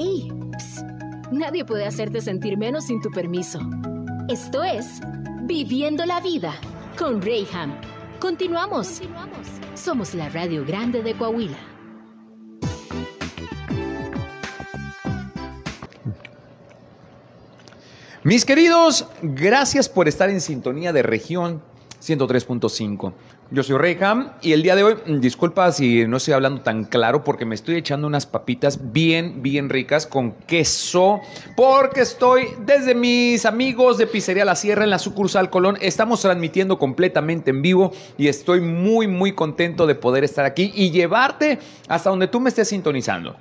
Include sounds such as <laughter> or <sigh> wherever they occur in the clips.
¡Ey! Psst. Nadie puede hacerte sentir menos sin tu permiso. Esto es Viviendo la Vida con Rayham. Continuamos. Somos la Radio Grande de Coahuila. Mis queridos, gracias por estar en sintonía de región 103.5. Yo soy Reyham y el día de hoy, mm, disculpa si no estoy hablando tan claro porque me estoy echando unas papitas bien, bien ricas con queso porque estoy desde mis amigos de Pizzería La Sierra en la sucursal Colón. Estamos transmitiendo completamente en vivo y estoy muy, muy contento de poder estar aquí y llevarte hasta donde tú me estés sintonizando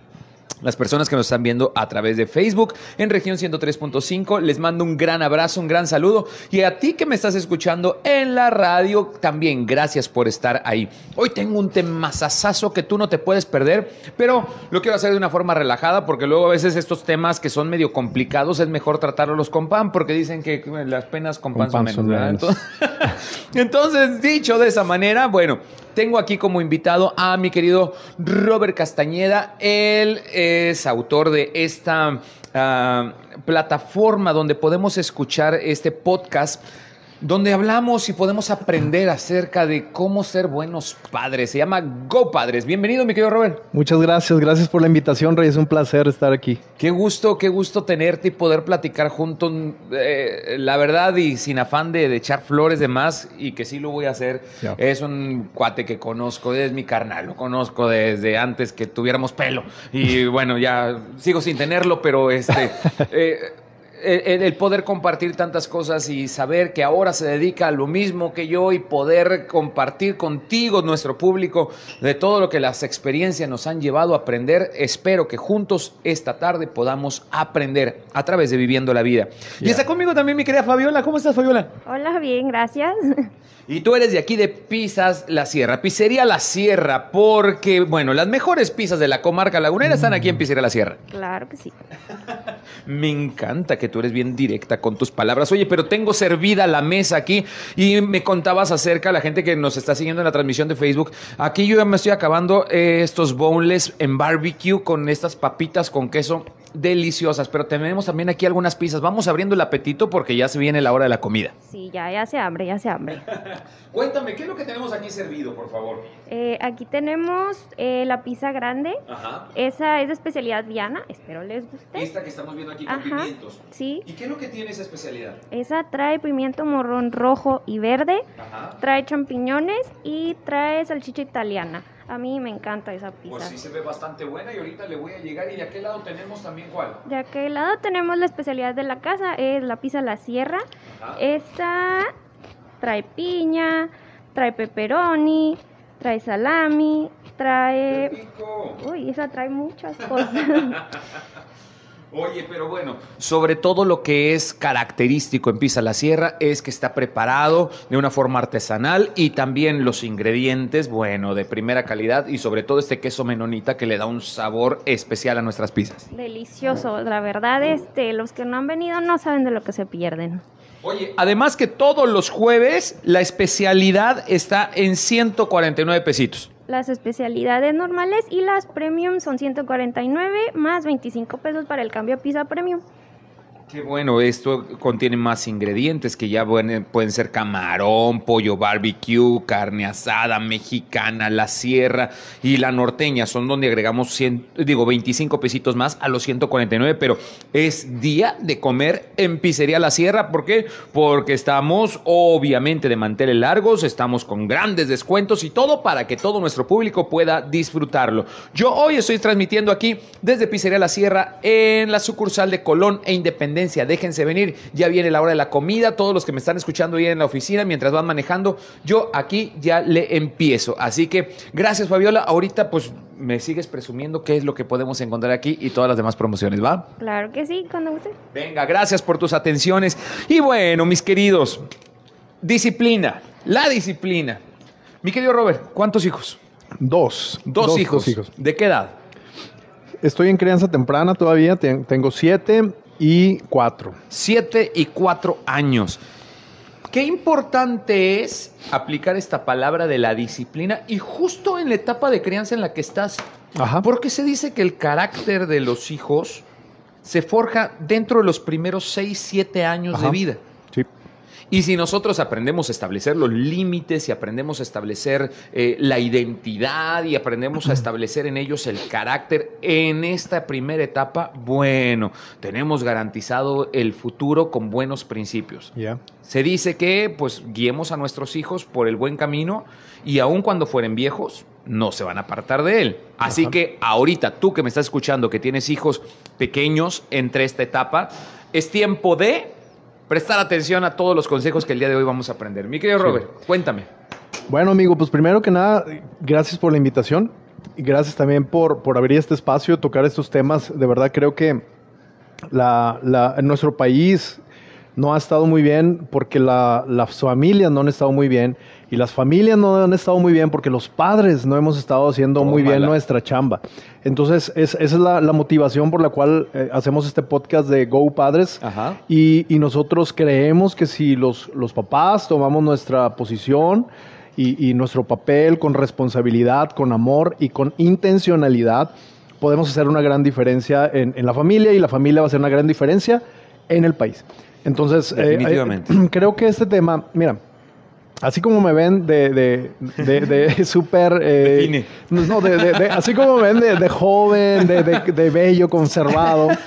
las personas que nos están viendo a través de Facebook en región 103.5. Les mando un gran abrazo, un gran saludo. Y a ti que me estás escuchando en la radio, también gracias por estar ahí. Hoy tengo un temazazazo que tú no te puedes perder, pero lo quiero hacer de una forma relajada porque luego a veces estos temas que son medio complicados es mejor tratarlos con pan porque dicen que las penas con pan, Con pan son son menos. ¿verdad? menos. <laughs> Entonces, dicho de esa manera, bueno, tengo aquí como invitado a mi querido Robert Castañeda. Él es autor de esta ah, plataforma donde podemos escuchar este podcast. Donde hablamos y podemos aprender acerca de cómo ser buenos padres. Se llama Go Padres. Bienvenido, mi querido Robert. Muchas gracias, gracias por la invitación, Rey. Es un placer estar aquí. Qué gusto, qué gusto tenerte y poder platicar juntos, eh, la verdad, y sin afán de, de echar flores de más, y que sí lo voy a hacer. Es un cuate que conozco, es mi carnal, lo conozco desde antes que tuviéramos pelo. Y bueno, ya sigo sin tenerlo, pero este. <laughs> eh, el, el poder compartir tantas cosas y saber que ahora se dedica a lo mismo que yo y poder compartir contigo, nuestro público, de todo lo que las experiencias nos han llevado a aprender. Espero que juntos esta tarde podamos aprender a través de Viviendo la Vida. Y está conmigo también mi querida Fabiola. ¿Cómo estás, Fabiola? Hola, bien, gracias. <laughs> Y tú eres de aquí de Pizzas La Sierra, Pizzería La Sierra, porque, bueno, las mejores pizzas de la comarca lagunera están aquí en Pizzería La Sierra. Claro que sí. <laughs> Me encanta que tú eres bien directa con tus palabras. Oye, pero tengo servida la mesa aquí y me contabas acerca, la gente que nos está siguiendo en la transmisión de Facebook, aquí yo ya me estoy acabando eh, estos boneless en barbecue con estas papitas con queso deliciosas, pero tenemos también aquí algunas pizzas. Vamos abriendo el apetito porque ya se viene la hora de la comida. Sí, ya, ya se hambre, ya se hambre. <laughs> Cuéntame, ¿qué es lo que tenemos aquí servido, por favor? Eh, aquí tenemos eh, la pizza grande. Ajá. Esa es de especialidad viana, espero les guste. Esta que estamos viendo aquí con Ajá, pimientos. sí. ¿Y qué es lo que tiene esa especialidad? Esa trae pimiento morrón rojo y verde, Ajá. trae champiñones y trae salchicha italiana. A mí me encanta esa Pues pizza. sí se ve bastante buena y ahorita le voy a llegar y de aquel lado tenemos también cuál. De aquel lado tenemos la especialidad de la casa, es la pizza La Sierra. Ajá. Esta trae piña, trae pepperoni, trae salami, trae... Uy, esa trae muchas cosas. <laughs> Oye, pero bueno, sobre todo lo que es característico en Pizza La Sierra es que está preparado de una forma artesanal y también los ingredientes, bueno, de primera calidad y sobre todo este queso menonita que le da un sabor especial a nuestras pizzas. Delicioso, la verdad, este, los que no han venido no saben de lo que se pierden. Oye, además que todos los jueves la especialidad está en 149 pesitos. Las especialidades normales y las premium son 149 más 25 pesos para el cambio a pizza premium. Qué bueno, esto contiene más ingredientes que ya pueden, ser camarón, pollo barbecue, carne asada, mexicana, la sierra y la norteña. Son donde agregamos 100, digo 25 pesitos más a los 149, pero es día de comer en Pizzería La Sierra. ¿Por qué? Porque estamos obviamente de manteles largos, estamos con grandes descuentos y todo para que todo nuestro público pueda disfrutarlo. Yo hoy estoy transmitiendo aquí desde Pizzería La Sierra en la sucursal de Colón e Independencia. Déjense venir, ya viene la hora de la comida. Todos los que me están escuchando ahí en la oficina mientras van manejando, yo aquí ya le empiezo. Así que gracias, Fabiola. Ahorita, pues me sigues presumiendo qué es lo que podemos encontrar aquí y todas las demás promociones, ¿va? Claro que sí, cuando guste. Venga, gracias por tus atenciones. Y bueno, mis queridos, disciplina, la disciplina. Mi querido Robert, ¿cuántos hijos? Dos. Dos, hijos. ¿De qué edad? Estoy en crianza temprana todavía. ten- tengo siete y cuatro. Siete y cuatro años. Qué importante es aplicar esta palabra de la disciplina y justo en la etapa de crianza en la que estás. Ajá. Porque se dice que el carácter de los hijos se forja dentro de los primeros 6, 7 años Ajá. de vida. Y si nosotros aprendemos a establecer los límites y aprendemos a establecer eh, la identidad y aprendemos a <clears throat> establecer en ellos el carácter en esta primera etapa, bueno, tenemos garantizado el futuro con buenos principios. Se dice que pues guiemos a nuestros hijos por el buen camino y aun cuando fueren viejos, no se van a apartar de él. Así Ajá. que ahorita tú que me estás escuchando, que tienes hijos pequeños entre esta etapa, es tiempo de prestar atención a todos los consejos que el día de hoy vamos a aprender. Mi querido Sí. Robert, cuéntame. Bueno, amigo, pues primero que nada, gracias por la invitación y gracias también por, por abrir este espacio, tocar estos temas. De verdad creo que la, la- en nuestro país no ha estado muy bien porque la- las familias no han estado muy bien y las familias no han estado muy bien porque los padres no hemos estado haciendo muy bien nuestra chamba. Entonces, es- esa es la, la motivación por la cual eh, hacemos este podcast de Go Padres. Ajá. Y, y nosotros creemos que si los, los papás tomamos nuestra posición y, y nuestro papel con responsabilidad, con amor y con intencionalidad, podemos hacer una gran diferencia en, en la familia y la familia va a hacer una gran diferencia en el país. Entonces, eh, Definitivamente. eh, <clears throat> creo que este tema, mira, así como me ven de, de, de, de <laughs> súper... eh, no, de, de- de- así como me ven de, de joven, de, bello, conservado. <laughs>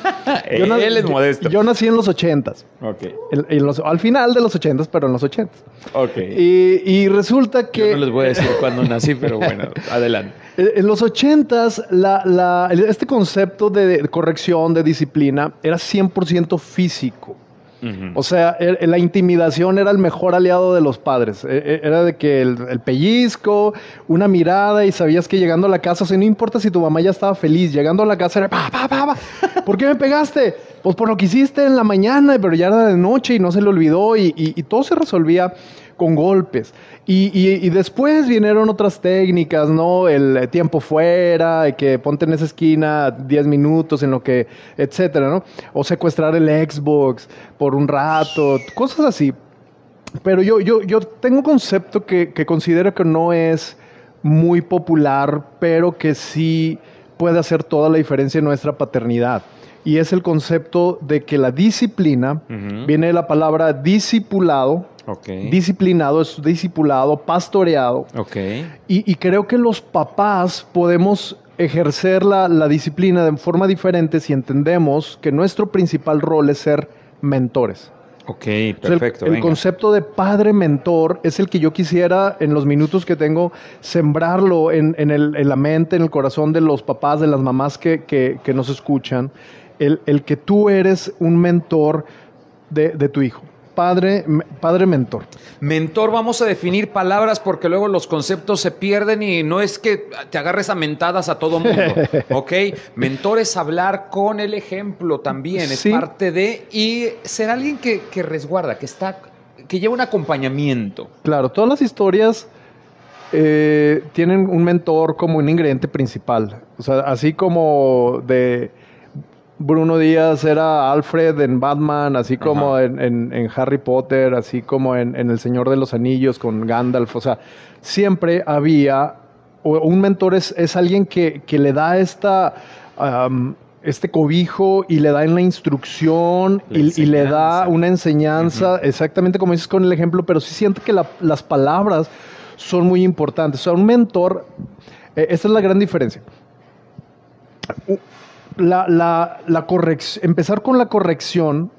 Él es modesto. Yo nací en los ochentas. Ok, En- en los- al final de los ochentas, pero en los ochentas. ok. Y, y resulta que Yo no les voy a decir cuándo nací, pero bueno, <laughs> adelante. en los ochentas la, la- este concepto de, de corrección, de disciplina, era 100% físico. O sea, er- la intimidación era el mejor aliado de los padres. E- e- Era de que el, el pellizco, una mirada y sabías que llegando a la casa, o sea, no importa si tu mamá ya estaba feliz, llegando a la casa era, pa, pa, pa, pa. <laughs> ¿por qué me pegaste? Pues por lo que hiciste en la mañana, pero ya era de noche y no se le olvidó y, y- y todo se resolvía con golpes. Y, y- y después vinieron otras técnicas, ¿no? El tiempo fuera, que ponte en esa esquina 10 minutos en lo que, etcétera, ¿no? O secuestrar el Xbox por un rato, cosas así. Pero yo, yo, yo tengo un concepto que, que considero que no es muy popular, pero que sí puede hacer toda la diferencia en nuestra paternidad. Y es el concepto de que la disciplina viene de la palabra discipulado. Disciplinado es discipulado, pastoreado. ok. Y, y creo que los papás podemos ejercer la, la disciplina de forma diferente si entendemos que nuestro principal rol es ser mentores. Ok, O sea, el- perfecto. el, concepto de padre mentor es el que yo quisiera en los minutos que tengo sembrarlo en, en el- en la mente, en el corazón de los papás, de las mamás que, que- que nos escuchan. El, el que tú eres un mentor de, de tu hijo. Padre, padre mentor. Mentor, vamos a definir palabras porque luego los conceptos se pierden y no es que te agarres a mentadas a todo mundo, <laughs> ¿ok? Mentor es hablar con el ejemplo también, es Sí. parte de... Y ser alguien que, que resguarda, que está... que lleva un acompañamiento. Claro, todas las historias eh, tienen un mentor como un ingrediente principal. O sea, así como de Bruno Díaz era Alfred en Batman, así como en, en- en Harry Potter, así como en, en El Señor de los Anillos con Gandalf. O sea, siempre había, un mentor es, es alguien que, que le da esta... este cobijo y le da en la instrucción La y, y le da enseñanza. una enseñanza, exactamente como dices con el ejemplo, pero sí siento que la- las palabras son muy importantes. O sea, un mentor, eh, esta es la gran diferencia. La, la, la correc- empezar con la corrección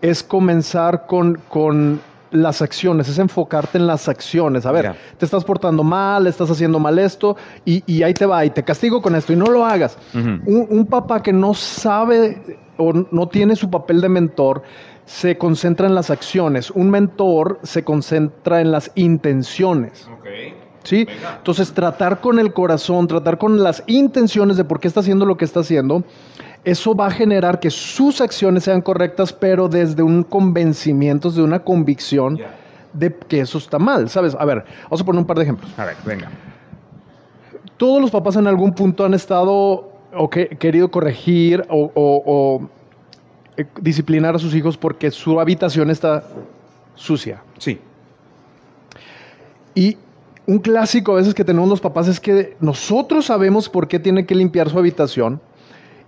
es comenzar con, con las acciones, es enfocarte en las acciones. A ver, te estás portando mal, estás haciendo mal esto, y, y ahí te va, y te castigo con esto, y no lo hagas. Un papá que no sabe o no tiene su papel de mentor, se concentra en las acciones. Un mentor se concentra en las intenciones. ¿Sí? Entonces, tratar con el corazón, tratar con las intenciones de por qué está haciendo lo que está haciendo, eso va a generar que sus acciones sean correctas, pero desde un convencimiento, desde una convicción de que eso está mal, ¿sabes? A ver, vamos a poner un par de ejemplos. A ver, venga. Todos los papás en algún punto han estado o que- querido corregir o, o- o, eh, disciplinar a sus hijos porque su habitación está sucia. Sí. Y un clásico a veces que tenemos los papás es que nosotros sabemos por qué tiene que limpiar su habitación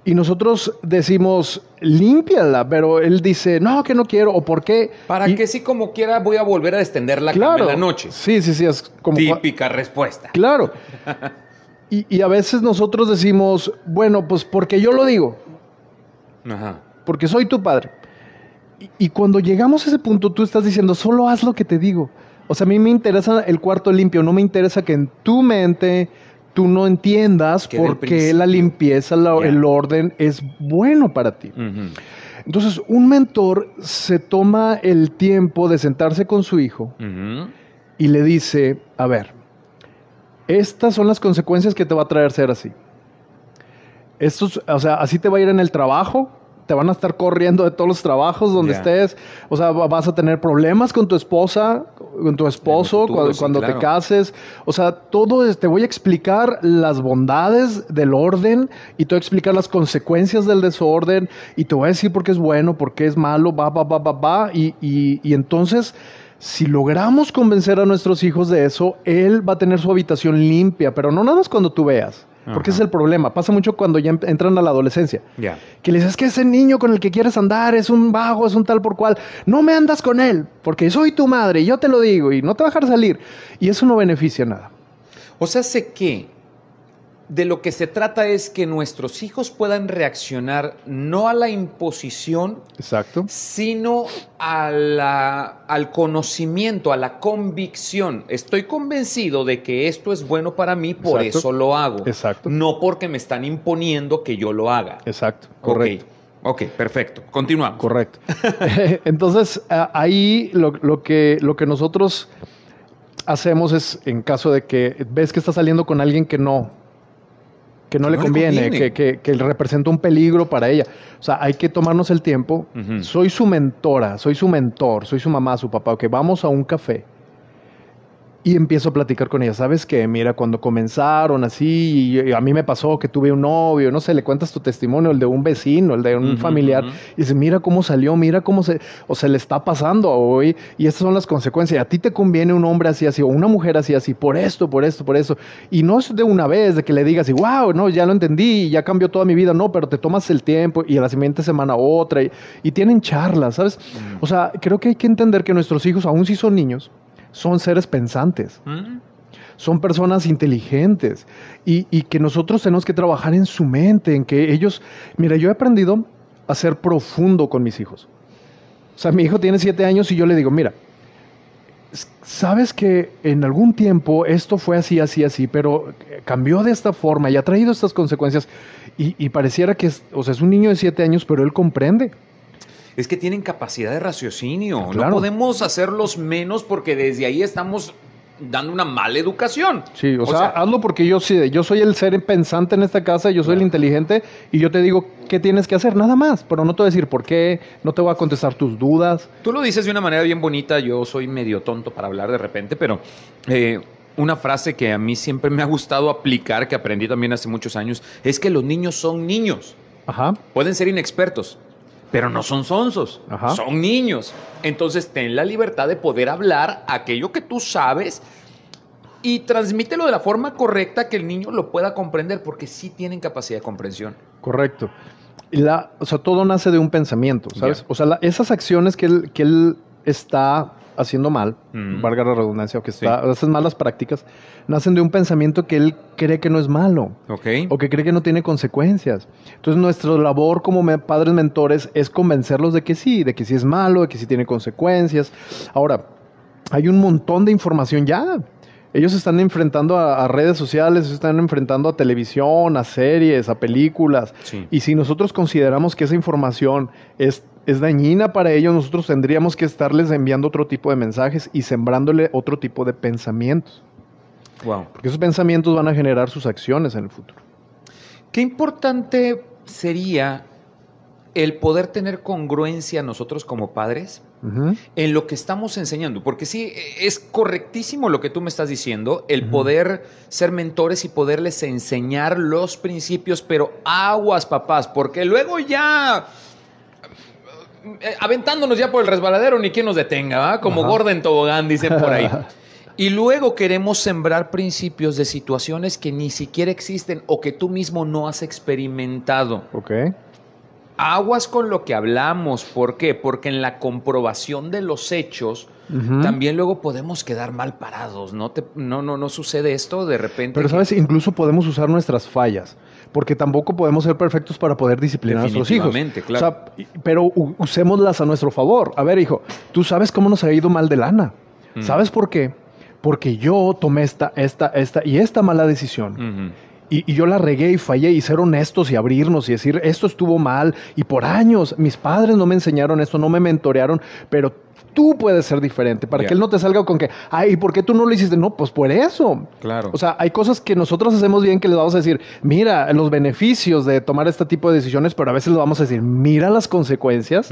Y nosotros decimos, límpiala, pero él dice, no, que no quiero, o por qué. ¿Para Y- que si como quiera voy a volver a extender la cama Claro. en la noche? Sí, sí, sí, es como... Típica respuesta. Claro. <laughs> Y, y a veces nosotros decimos, bueno, pues porque yo lo digo, Ajá. porque soy tu padre. Y, y cuando llegamos a ese punto, tú estás diciendo, solo haz lo que te digo. O sea, a mí me interesa el cuarto limpio, no me interesa que en tu mente tú no entiendas por qué la limpieza, la- el orden es bueno para ti. Entonces, un mentor se toma el tiempo de sentarse con su hijo y le dice, a ver, estas son las consecuencias que te va a traer ser así. Estos, o sea, así te va a ir en el trabajo, te van a estar corriendo de todos los trabajos donde estés, o sea, va- vas a tener problemas con tu esposa, con tu esposo, futuro, cuando, sí, cuando claro. te cases, o sea, todo es- te voy a explicar las bondades del orden y te voy a explicar las consecuencias del desorden y te voy a decir por qué es bueno, por qué es malo, va, va, va, va, va, y, y- y entonces... Si logramos convencer a nuestros hijos de eso, él va a tener su habitación limpia, pero no nada más cuando tú veas, porque Ajá. ese es el problema. Pasa mucho cuando ya em- entran a la adolescencia. Ya. Que le dices que ese niño con el que quieres andar es un vago, es un tal por cual. No me andas con él, porque soy tu madre y yo te lo digo y no te va a dejar salir. Y eso no beneficia nada. O sea, sé que de lo que se trata es que nuestros hijos puedan reaccionar no a la imposición, Exacto. sino a la- al conocimiento, a la convicción. Estoy convencido de que esto es bueno para mí, por Exacto. eso lo hago. Exacto. No porque me están imponiendo que yo lo haga. Exacto. Correcto. Ok, perfecto. Continuamos. Correcto. <laughs> <laughs> Entonces, ahí lo, lo que, lo que nosotros hacemos es, en caso de que ves que está saliendo con alguien que no, que no Que le no le conviene. Que, que, que representa un peligro para ella. O sea, hay que tomarnos el tiempo. Soy su mentora, soy su mentor, soy su mamá, su papá. Que vamos a un café. Y empiezo a platicar con ella. ¿Sabes qué? Mira, cuando comenzaron así, y a mí me pasó que tuve un novio, no sé, le cuentas tu testimonio, el de un vecino, el de un familiar. Y dice, mira cómo salió, mira cómo se, o se le está pasando hoy. Y estas son las consecuencias. A ti te conviene un hombre así, así, o una mujer así, así, por esto, por esto, por eso. Y no es de una vez, de que le digas, y wow, no, ya lo entendí, ya cambió toda mi vida. No, pero te tomas el tiempo y a la siguiente semana otra. Y, y tienen charlas, ¿sabes? O sea, creo que hay que entender que nuestros hijos, aun si son niños, son seres pensantes ¿Mm? son personas inteligentes y, y que nosotros tenemos que trabajar en su mente, en que ellos, mira, yo he aprendido a ser profundo con mis hijos. O sea, mi hijo tiene siete años y yo le digo, mira, sabes que en algún tiempo esto fue así, así, así, pero eh, cambió de esta forma y ha traído estas consecuencias y, y pareciera que es, o sea, es un niño de siete años, pero él comprende. Es que tienen capacidad de raciocinio. Claro. No podemos hacerlos menos porque desde ahí estamos dando una mala educación. Sí, o, sea, hazlo porque yo sí, yo soy el ser pensante en esta casa, yo soy el inteligente y yo te digo qué tienes que hacer, nada más, pero no te voy a decir por qué, no te voy a contestar tus dudas. Tú lo dices de una manera bien bonita, yo soy medio tonto para hablar de repente, pero eh, una frase que a mí siempre me ha gustado aplicar, que aprendí también hace muchos años, es que los niños son niños. Ajá. Pueden ser inexpertos, pero no son sonsos, Ajá. son niños. Entonces ten la libertad de poder hablar aquello que tú sabes y transmítelo de la forma correcta que el niño lo pueda comprender, porque sí tienen capacidad de comprensión. Correcto. Y La, o sea, todo nace de un pensamiento, ¿sabes? O sea, la- esas acciones que él, que él está haciendo mal, Mm. valga la redundancia, o que está, esas malas prácticas, nacen de un pensamiento que él cree que no es malo. O que cree que no tiene consecuencias. Entonces nuestra labor como padres mentores es convencerlos de que sí, de que sí es malo, de que sí tiene consecuencias. Ahora, hay un montón de información ya. Ellos se están enfrentando a, a redes sociales, se están enfrentando a televisión, a series, a películas. Sí. Y si nosotros consideramos que esa información es, es dañina para ellos, nosotros tendríamos que estarles enviando otro tipo de mensajes y sembrándole otro tipo de pensamientos. Wow. Porque esos pensamientos van a generar sus acciones en el futuro. Qué importante sería el poder tener congruencia nosotros como padres en lo que estamos enseñando, porque sí, es correctísimo lo que tú me estás diciendo, el poder ser mentores y poderles enseñar los principios, pero aguas, papás, porque luego ya aventándonos ya por el resbaladero, ni quien nos detenga, ¿va? como Ajá. Gordon Tobogán, dicen por ahí. <laughs> Y luego queremos sembrar principios de situaciones que ni siquiera existen o que tú mismo no has experimentado. Ok. Aguas con lo que hablamos. ¿Por qué? Porque en la comprobación de los hechos también luego podemos quedar mal parados. ¿No, te, no, no, no sucede esto de repente. Pero que- sabes, incluso podemos usar nuestras fallas, porque tampoco podemos ser perfectos para poder disciplinar a nuestros hijos. Claro. O sea, y- pero usémoslas a nuestro favor. A ver, hijo, tú sabes cómo nos ha ido mal de lana. Mm. ¿Sabes por qué? Porque yo tomé esta, esta, esta y esta mala decisión. Y, y yo la regué y fallé y ser honestos y abrirnos y decir, esto estuvo mal y por años mis padres no me enseñaron esto, no me mentorearon, pero tú puedes ser diferente para que él no te salga con que, ay, ¿y por qué tú no lo hiciste? No, pues por eso. Claro. O sea, hay cosas que nosotros hacemos bien que les vamos a decir, mira los beneficios de tomar este tipo de decisiones, pero a veces les vamos a decir, mira las consecuencias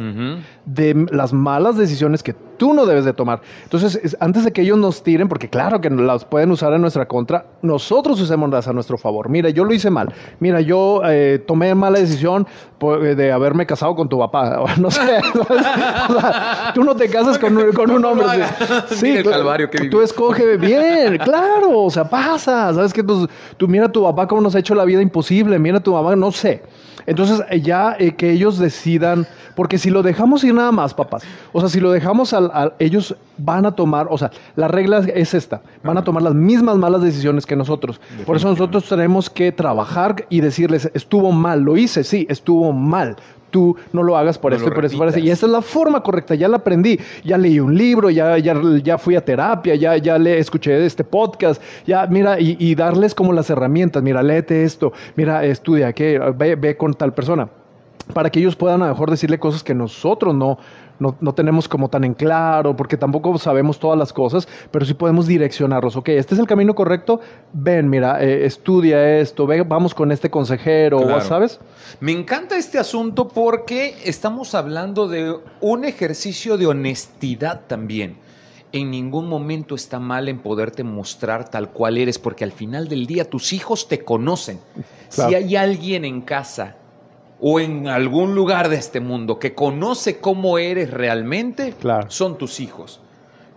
de las malas decisiones que tú no debes de tomar. Entonces, es- antes de que ellos nos tiren, porque claro que las pueden usar en nuestra contra, nosotros usémoslas a nuestro favor. Mira, yo lo hice mal. Mira, yo eh, tomé mala decisión eh, de haberme casado con tu papá. <laughs> No sé. <laughs> O sea, tú no te casas con, un- con un <laughs> hombre. Mira el tú- calvario que tú escoge bien, <laughs> claro. O sea, pasa. Sabes que pues, tú mira a tu papá cómo nos ha hecho la vida imposible. Mira a tu mamá, no sé. Entonces, eh, ya eh, que ellos decidan, porque si lo dejamos ir nada más, papás, o sea, si lo dejamos al, al- ellos van a tomar, o sea, la regla es esta, van a tomar las mismas malas decisiones que nosotros. Por eso nosotros tenemos que trabajar y decirles, estuvo mal, lo hice, sí, estuvo mal. Tú no lo hagas por No esto y por eso, por eso. Y esta es la forma correcta, ya la aprendí, ya leí un libro, ya, ya, ya fui a terapia, ya, ya le escuché este podcast, ya mira, y, y darles como las herramientas, mira, léete esto, mira, estudia, que ve, ve con tal persona, para que ellos puedan a lo mejor decirle cosas que nosotros no, no, no tenemos como tan en claro, porque tampoco sabemos todas las cosas, pero sí podemos direccionarlos, ok, este es el camino correcto, ven, mira, eh, estudia esto, ve, vamos con este consejero, Claro. ¿sabes? Me encanta este asunto porque estamos hablando de un ejercicio de honestidad también. En ningún momento está mal en poderte mostrar tal cual eres, porque al final del día tus hijos te conocen. Claro. Si hay alguien en casa o en algún lugar de este mundo que conoce cómo eres realmente, Claro. son tus hijos.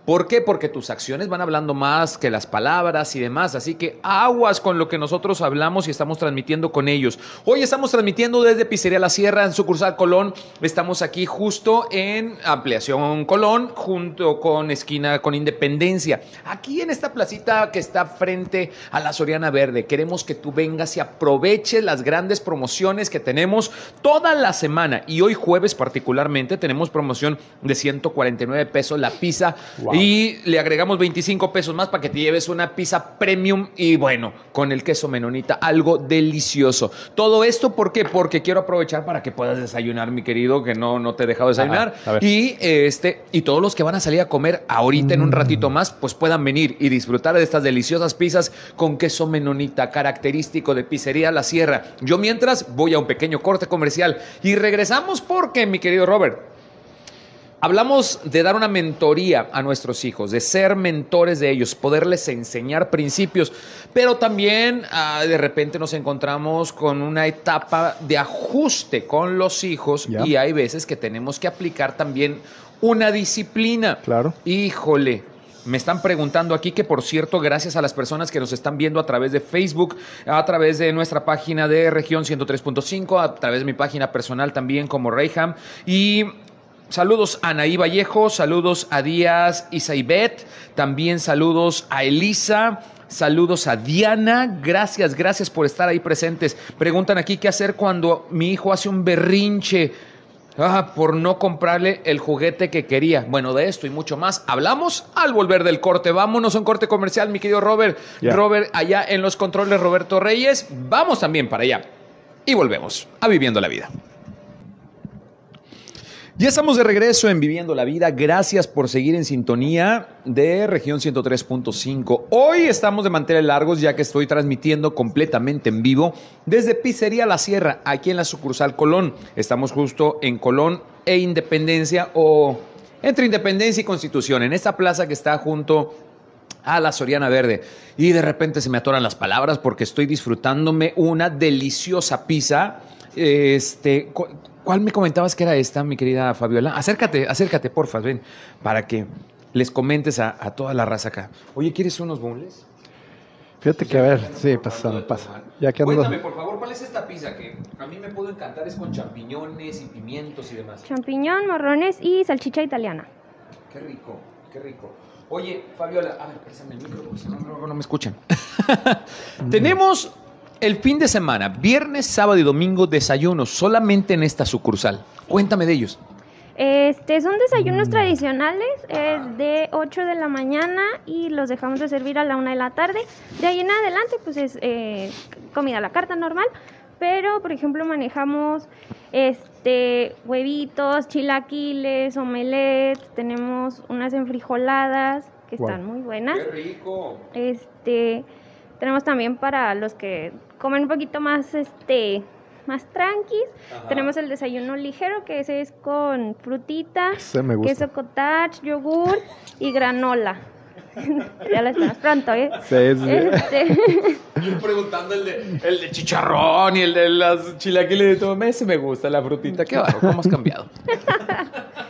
¿Por qué? Porque tus acciones van hablando más que las palabras y demás. Así que aguas con lo que nosotros hablamos y estamos transmitiendo con ellos. Hoy estamos transmitiendo desde Pizzería La Sierra en sucursal Colón. Estamos aquí justo en Ampliación Colón, junto con esquina con Independencia. Aquí en esta placita que está frente a la Soriana Verde. Queremos que tú vengas y aproveches las grandes promociones que tenemos toda la semana. Y hoy jueves particularmente tenemos promoción de 149 pesos la pizza. Wow. Y le agregamos 25 pesos más para que te lleves una pizza premium y bueno, con el queso menonita, algo delicioso. Todo esto, ¿por qué? Porque quiero aprovechar para que puedas desayunar, mi querido, que no, no te he dejado desayunar. Ajá. Y este, y todos los que van a salir a comer ahorita en un Mm. ratito más, pues puedan venir y disfrutar de estas deliciosas pizzas con queso menonita, característico de Pizzería La Sierra. Yo mientras voy a un pequeño corte comercial y regresamos porque, mi querido Robert, Hablamos de dar una mentoría a nuestros hijos, de ser mentores de ellos, poderles enseñar principios, pero también ah, de repente nos encontramos con una etapa de ajuste con los hijos y hay veces que tenemos que aplicar también una disciplina. Claro. Híjole. Me están preguntando aquí que, por cierto, gracias a las personas que nos están viendo a través de Facebook, a través de nuestra página de región 103.5, a través de mi página personal también como Reyham. Y Saludos a Anaí Vallejo, saludos a Díaz Isaibet, también saludos a Elisa, saludos a Diana, gracias, gracias por estar ahí presentes. Preguntan aquí qué hacer cuando mi hijo hace un berrinche ah, por no comprarle el juguete que quería. Bueno, de esto y mucho más hablamos al volver del corte. Vámonos a un corte comercial, mi querido Robert. Robert, allá en los controles, Roberto Reyes. Vamos también para allá. Y volvemos a Viviendo la Vida. Ya estamos de regreso en Viviendo la Vida. Gracias por seguir en sintonía de región 103.5. Hoy estamos de manteles largos ya que estoy transmitiendo completamente en vivo desde Pizzería La Sierra, aquí en la sucursal Colón. Estamos justo en Colón e Independencia o entre Independencia y Constitución, en esta plaza que está junto a la Soriana Verde. Y de repente se me atoran las palabras porque estoy disfrutándome una deliciosa pizza. Este, ¿cuál me comentabas que era esta, mi querida Fabiola? Acércate, acércate, porfa, ven, para que les comentes a, a toda la raza acá. Oye, ¿quieres unos boneless? Fíjate que a ver, sí, pasa, pasa. Ya que ando. Cuéntame, por favor, ¿cuál es esta pizza que a mí me puede encantar? Es con champiñones y pimientos y demás. Champiñón, morrones y salchicha italiana. Qué rico, qué rico. Oye, Fabiola, a ver, préstame el micro porque si no, luego no me escuchan. <laughs> Tenemos el fin de semana, viernes, sábado y domingo, desayunos solamente en esta sucursal. Cuéntame de ellos. Este, son desayunos tradicionales, es de 8 de la mañana y los dejamos de servir a la 1 de la tarde. De ahí en adelante, pues es eh, comida a la carta normal, pero por ejemplo manejamos este, huevitos, chilaquiles, omelets, tenemos unas enfrijoladas que Wow. están muy buenas. rico! Este, tenemos también para los que comen un poquito más, este, más tranquis. Ajá. Tenemos el desayuno ligero, que ese es con frutita, me gusta. queso cottage, yogur y granola. <laughs> ya lo estamos pronto, ¿eh? Sí, sí. Este, <laughs> Yo preguntando el de, el de chicharrón y el de las chilaquiles de todo. Ese me gusta, la frutita. Qué bajo, ¿cómo has cambiado? <laughs>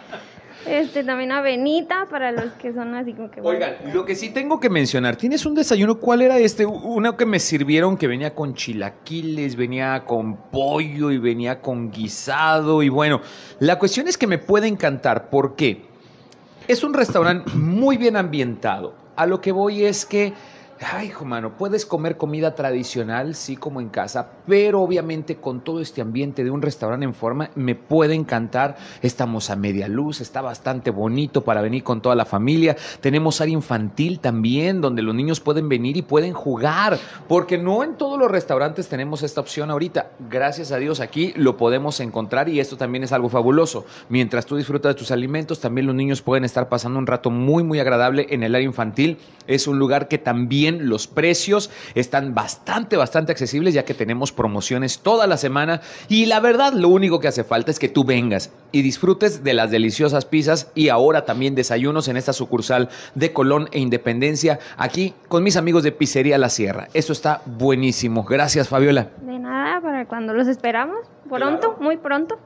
este, también avenita para los que son así como que... Oigan, lo que sí tengo que mencionar, tienes un desayuno, ¿cuál era este? Uno que me sirvieron que venía con chilaquiles, venía con pollo y venía con guisado y bueno, la cuestión es que me puede encantar, ¿por qué? Es un restaurante muy bien ambientado. A lo que voy es que, ay, hijo mano, puedes comer comida tradicional, sí, como en casa, pero obviamente con todo este ambiente de un restaurante en forma, me puede encantar. Estamos a media luz, está bastante bonito para venir con toda la familia. Tenemos área infantil también, donde los niños pueden venir y pueden jugar, porque no en todos los restaurantes tenemos esta opción ahorita. Gracias a Dios aquí lo podemos encontrar y esto también es algo fabuloso. Mientras tú disfrutas de tus alimentos, también los niños pueden estar pasando un rato muy, muy agradable en el área infantil. Es un lugar que también los precios están bastante, bastante accesibles, ya que tenemos promociones toda la semana. Y la verdad, lo único que hace falta es que tú vengas y disfrutes de las deliciosas pizzas y ahora también desayunos en esta sucursal de Colón e Independencia, aquí con mis amigos de Pizzería La Sierra. Eso está buenísimo. Gracias, Fabiola. De nada, para cuando los esperamos. Pronto, muy pronto.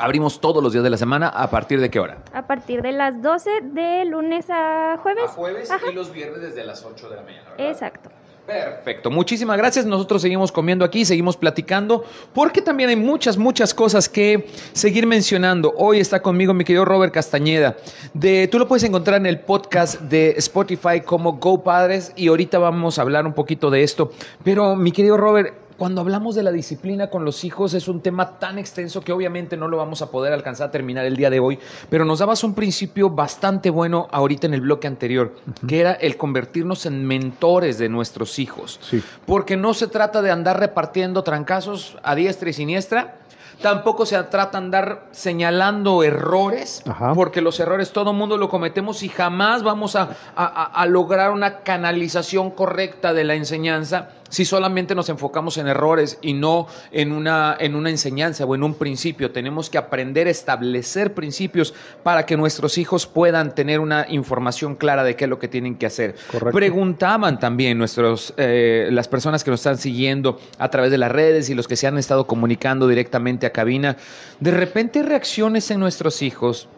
Abrimos todos los días de la semana. ¿A partir de qué hora? A partir de las 12 de lunes a jueves. Ajá. y los viernes desde las 8 de la mañana. Exacto. Perfecto, muchísimas gracias. Nosotros seguimos comiendo aquí, seguimos platicando, porque también hay muchas, muchas cosas que seguir mencionando. Hoy está conmigo mi querido Robert Castañeda. De, tú lo puedes encontrar en el podcast de Spotify como Go Padres y ahorita vamos a hablar un poquito de esto. Pero mi querido Robert, cuando hablamos de la disciplina con los hijos es un tema tan extenso que obviamente no lo vamos a poder alcanzar a terminar el día de hoy, pero nos dabas un principio bastante bueno ahorita en el bloque anterior, que era el convertirnos en mentores de nuestros hijos. Sí. Porque no se trata de andar repartiendo trancazos a diestra y siniestra. Tampoco se trata de andar señalando errores, Ajá. porque los errores todo mundo lo cometemos y jamás vamos a, a- a- a lograr una canalización correcta de la enseñanza si solamente nos enfocamos en errores y no en una, en una enseñanza o en un principio. Tenemos que aprender a establecer principios para que nuestros hijos puedan tener una información clara de qué es lo que tienen que hacer. Correcto. Preguntaban también nuestros, eh, las personas que nos están siguiendo a través de las redes y los que se han estado comunicando directamente a cabina, de repente reacciones en nuestros hijos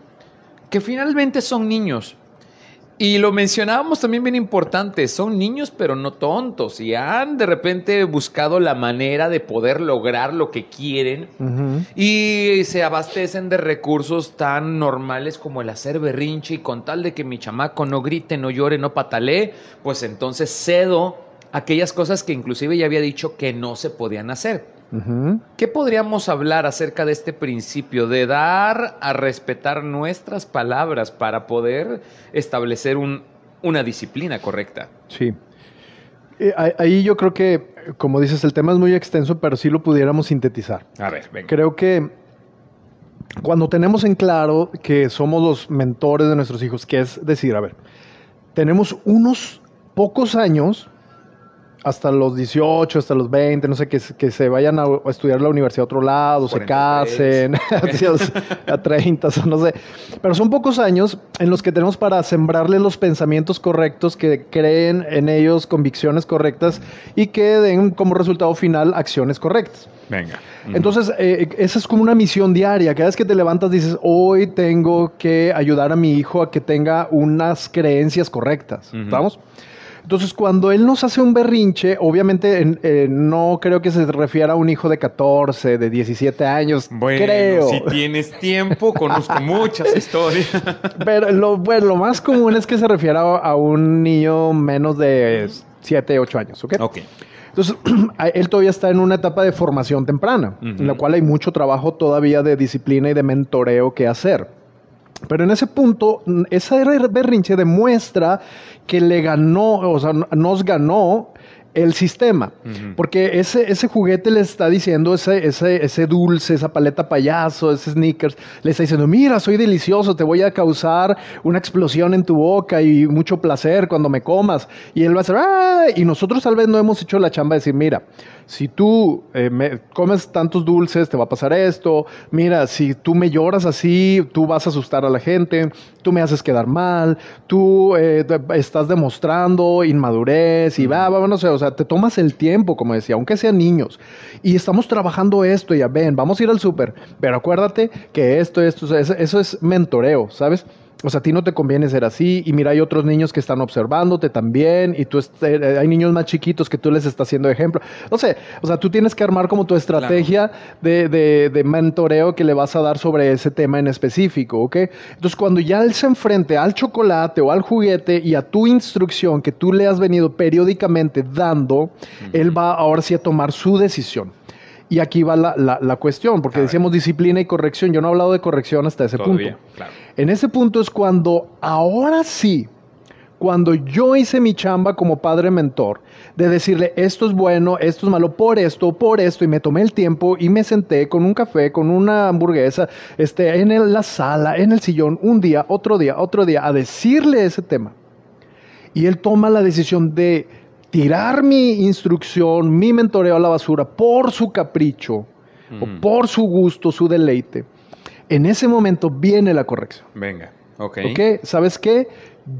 que finalmente son niños. Y lo mencionábamos también bien importante, son niños pero no tontos y han de repente buscado la manera de poder lograr lo que quieren y se abastecen de recursos tan normales como el hacer berrinche y con tal de que mi chamaco no grite, no llore, no patalee, pues entonces cedo aquellas cosas que inclusive ya había dicho que no se podían hacer. ¿Qué podríamos hablar acerca de este principio de dar a respetar nuestras palabras para poder establecer un- una disciplina correcta? Sí. Eh, ahí yo creo que, como dices, el tema es muy extenso, pero sí lo pudiéramos sintetizar. A ver, venga. Creo que cuando tenemos en claro que somos los mentores de nuestros hijos, que es decir, a ver, tenemos unos pocos años hasta los 18, hasta los 20, no sé, que, que se vayan a, a estudiar a la universidad a otro lado, se 43. casen, <laughs> a 30, o sea, no sé. Pero son pocos años en los que tenemos para sembrarle los pensamientos correctos, que creen en ellos convicciones correctas y que den como resultado final acciones correctas. Venga. Entonces, eh, esa es como una misión diaria. Cada vez que te levantas dices, hoy tengo que ayudar a mi hijo a que tenga unas creencias correctas. Ujú. ¿Estamos? Entonces, cuando él nos hace un berrinche, obviamente en- eh, no creo que se refiera a un hijo de 14, de 17 años, Bueno, creo. si tienes tiempo, conozco <laughs> muchas historias. Pero lo, bueno, lo más común es que se refiera a, un niño menos de 7, 8 años, ¿ok? ok. Entonces, <clears throat> él todavía está en una etapa de formación temprana, en la cual hay mucho trabajo todavía de disciplina y de mentoreo que hacer. Pero en ese punto, esa berrinche demuestra que le ganó, o sea, nos ganó el sistema. Porque ese, ese juguete le está diciendo, ese, ese, ese dulce, esa paleta payaso, ese sneakers, le está diciendo, mira, soy delicioso, te voy a causar una explosión en tu boca y mucho placer cuando me comas. Y él va a hacer, ¡ah! Y nosotros tal vez no hemos hecho la chamba de decir, mira, si tú eh, me- comes tantos dulces, te va a pasar esto. Mira, si tú me lloras así, tú vas a asustar a la gente, tú me haces quedar mal, tú eh, estás demostrando inmadurez y va, va, no sé, o sea, te tomas el tiempo, como decía, aunque sean niños. Y estamos trabajando esto, ya ven, vamos a ir al súper, pero acuérdate que esto, esto, eso es mentoreo, ¿sabes? O sea, a ti no te conviene ser así. Y mira, hay otros niños que están observándote también. Y tú, est- eh, hay niños más chiquitos que tú les estás haciendo ejemplo. No sé, o sea, tú tienes que armar como tu estrategia de, de- de mentoreo que le vas a dar sobre ese tema en específico, ¿ok? Entonces, cuando ya él se enfrente al chocolate o al juguete y a tu instrucción que tú le has venido periódicamente dando, él va ahora sí a tomar su decisión. Y aquí va la, la- la cuestión, porque A ver. decíamos disciplina y corrección. Yo no he hablado de corrección hasta ese Todavía, punto. claro. En ese punto es cuando, ahora sí, cuando yo hice mi chamba como padre mentor, de decirle esto es bueno, esto es malo, por esto, por esto, y me tomé el tiempo y me senté con un café, con una hamburguesa, este, en el- la sala, en el sillón, un día, otro día, otro día, a decirle ese tema. Y él toma la decisión de tirar mi instrucción, mi mentoreo a la basura por su capricho o por su gusto, su deleite. En ese momento viene la corrección. Venga. Ok. ¿Ok? ¿Sabes qué?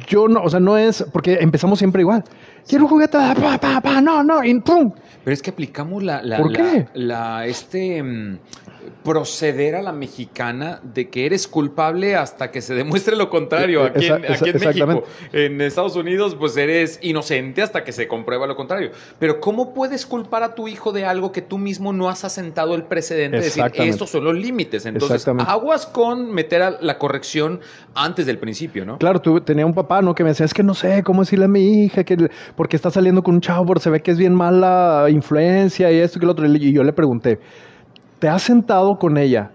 Yo no, o sea, no es, porque empezamos siempre igual. Quiero un juguete, pa, pa, pa, no, no, y pum. Pero es que aplicamos la, la, ¿Por la- qué? la- este mm, proceder a la mexicana de que eres culpable hasta que se demuestre lo contrario. Eh, Aquí, en, aquí México, en Estados Unidos, pues eres inocente hasta que se comprueba lo contrario. Pero ¿cómo puedes culpar a tu hijo de algo que tú mismo no has asentado el precedente de decir estos son los límites? Entonces, aguas con meter a la corrección antes del principio, ¿no? Claro, tú, tenía un papá, ¿no? Que me decía, es que no sé cómo decirle a mi hija, que, porque está saliendo con un chavo, porque se ve que es bien mala influencia y esto y que lo otro. Y yo le pregunté, ¿te has sentado con ella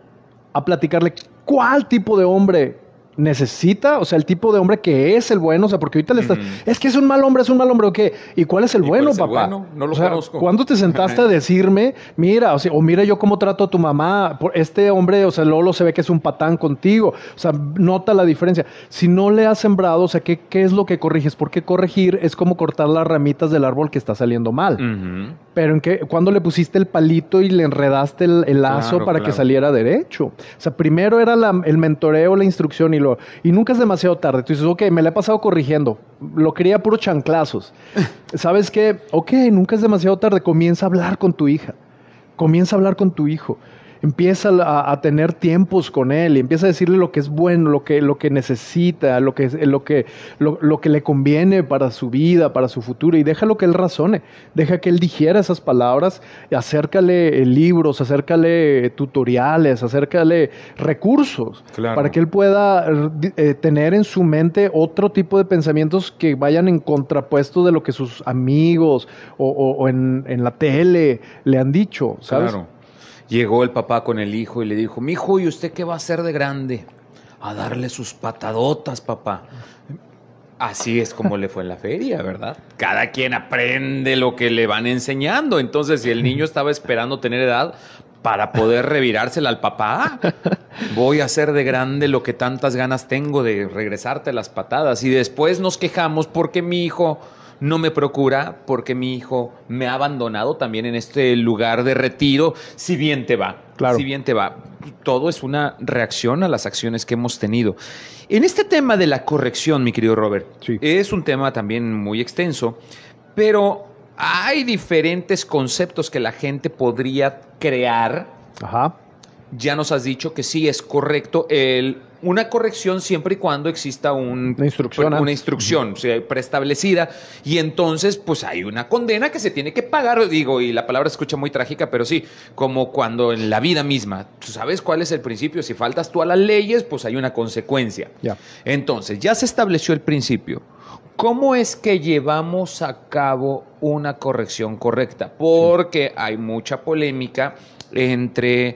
a platicarle cuál tipo de hombre necesita? O sea, el tipo de hombre que es el bueno, o sea, porque ahorita le estás, es que es un mal hombre, es un mal hombre, ¿o qué? ¿Y cuál es el ¿Y cuál bueno, es el papá? bueno? No lo o sea, conozco. ¿cuándo te sentaste a decirme, mira, o sea, o mira yo cómo trato a tu mamá, por este hombre, o sea, Lolo se ve que es un patán contigo, o sea, nota la diferencia. Si no le has sembrado, o sea, ¿qué, qué es lo que corriges? Porque corregir es como cortar las ramitas del árbol que está saliendo mal. Pero en qué, cuando le pusiste el palito y le enredaste el, el lazo Claro, para que saliera derecho. O sea, primero era la- el mentoreo, la instrucción y Y nunca es demasiado tarde. Tú dices, ok, me la he pasado corrigiendo. Lo quería puro chanclazos. <laughs> ¿Sabes qué? Ok, nunca es demasiado tarde. Comienza a hablar con tu hija. Comienza a hablar con tu hijo. Empieza a, a tener tiempos con él y empieza a decirle lo que es bueno, lo que, lo que necesita, lo que, lo, que, lo, lo que le conviene para su vida, para su futuro y déjalo que él razone, deja que él digiera esas palabras, y acércale eh, libros, acércale tutoriales, acércale recursos Claro. para que él pueda eh, tener en su mente otro tipo de pensamientos que vayan en contrapuesto de lo que sus amigos o, o- o en, en la tele le han dicho, ¿sabes? Claro. Llegó el papá con el hijo y le dijo, mi hijo, ¿y usted qué va a hacer de grande? A darle sus patadotas, papá. Así es como le fue en la feria, ¿verdad? Cada quien aprende lo que le van enseñando. Entonces, si el niño estaba esperando tener edad para poder revirársela al papá, voy a hacer de grande lo que tantas ganas tengo de regresarte las patadas. Y después nos quejamos porque mi hijo no me procura porque mi hijo me ha abandonado también en este lugar de retiro, si bien te va. Claro. Si bien te va. Todo es una reacción a las acciones que hemos tenido. En este tema de la corrección, mi querido Robert, Sí. es un tema también muy extenso, pero hay diferentes conceptos que la gente podría crear Ajá. ya nos has dicho que sí es correcto el, una corrección siempre y cuando exista un, Una instrucción una instrucción preestablecida. Y entonces pues hay una condena que se tiene que pagar digo y la palabra se escucha muy trágica pero sí como cuando en la vida misma tú sabes cuál es el principio si faltas tú a las leyes pues hay una consecuencia. Entonces ya se estableció el principio. ¿Cómo es que llevamos a cabo una corrección correcta? Porque hay mucha polémica entre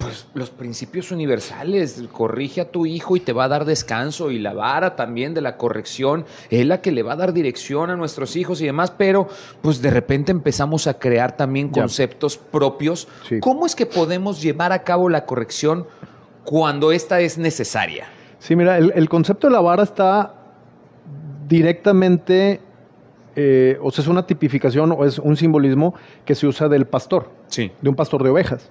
pues, los principios universales. Corrige a tu hijo y te va a dar descanso. Y la vara también de la corrección es la que le va a dar dirección a nuestros hijos y demás. Pero pues de repente empezamos a crear también Ya. conceptos propios. Sí. ¿Cómo es que podemos llevar a cabo la corrección cuando esta es necesaria? Sí, mira, el, el concepto de la vara está directamente, eh, o sea, es una tipificación o es un simbolismo que se usa del pastor, Sí. de un pastor de ovejas.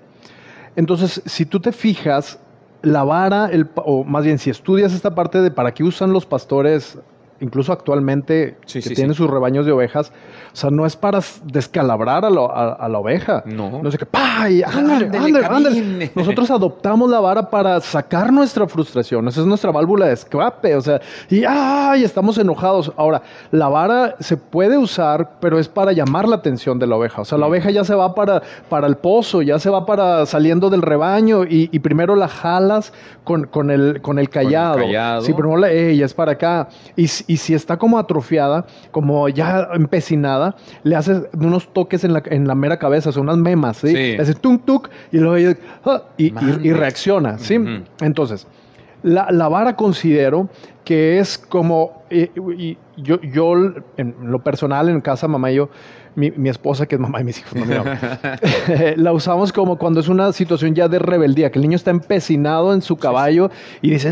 Entonces, si tú te fijas, la vara, el, o más bien si estudias esta parte de para qué usan los pastores, incluso actualmente Sí, que sí, tienen sí. sus rebaños de ovejas, o sea, no es para descalabrar a, lo- a- a la oveja. No. No sé qué, ¡pa! Y ándale, Ándale, ándale. Nosotros adoptamos la vara para sacar nuestra frustración. Esa es nuestra válvula de escape. O sea, y ¡ay! Estamos enojados. Ahora, la vara se puede usar, pero es para llamar la atención de la oveja. O sea, la oveja ya se va para, para el pozo, ya se va para saliendo del rebaño y, y primero la jalas con, con, el, con el callado. callado. Sí, primero la, ella es para acá. Y, y si está como atrofiada, como ya empecinada, le haces unos toques en la, en la mera cabeza, son unas memas, ¿sí? Sí. Le haces tuk tuk y luego ella, ah, y, y- Mande. y reacciona, ¿sí? Entonces, la, la vara considero que es como, eh, y yo, yo en lo personal en casa, mamá y yo, mi, mi esposa que es mamá y mis hijos, no, <laughs> <laughs> la usamos como cuando es una situación ya de rebeldía, que el niño está empecinado en su caballo y dice,